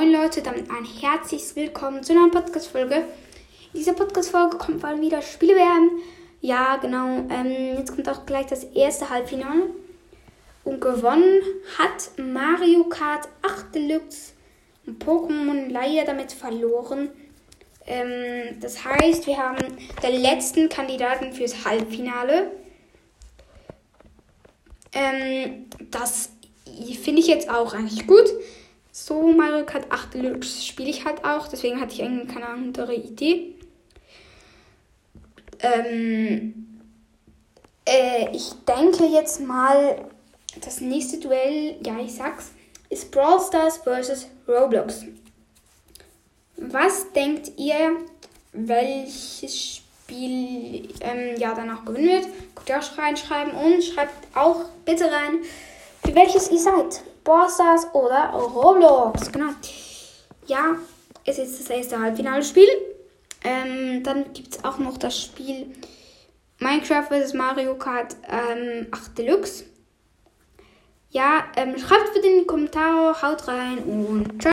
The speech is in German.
Moin Leute, damit ein herzliches Willkommen zu einer Podcast-Folge. In dieser Podcast-Folge kommt mal wieder Spiele werden. Ja, genau. Ähm, jetzt kommt auch gleich das erste Halbfinale. Und gewonnen hat Mario Kart 8 Deluxe und Pokémon leider damit verloren. Ähm, das heißt, wir haben den letzten Kandidaten fürs Halbfinale. Ähm, das finde ich jetzt auch eigentlich gut. So Mario Kart 8 Deluxe spiele ich halt auch, deswegen hatte ich eigentlich keine andere Idee. Ähm, äh, ich denke jetzt mal, das nächste Duell, ja, ich sag's, ist Brawl Stars vs. Roblox. Was denkt ihr, welches Spiel ähm, ja danach gewinnen wird? Könnt ihr auch reinschreiben und schreibt auch bitte rein, für welches ihr seid. Ballstars oder Roblox. Genau. Ja, es ist das erste Halbfinale-Spiel. Ähm, dann gibt es auch noch das Spiel Minecraft vs. Mario Kart ähm, 8 Deluxe. Ja, ähm, schreibt bitte in die Kommentare, haut rein und ciao.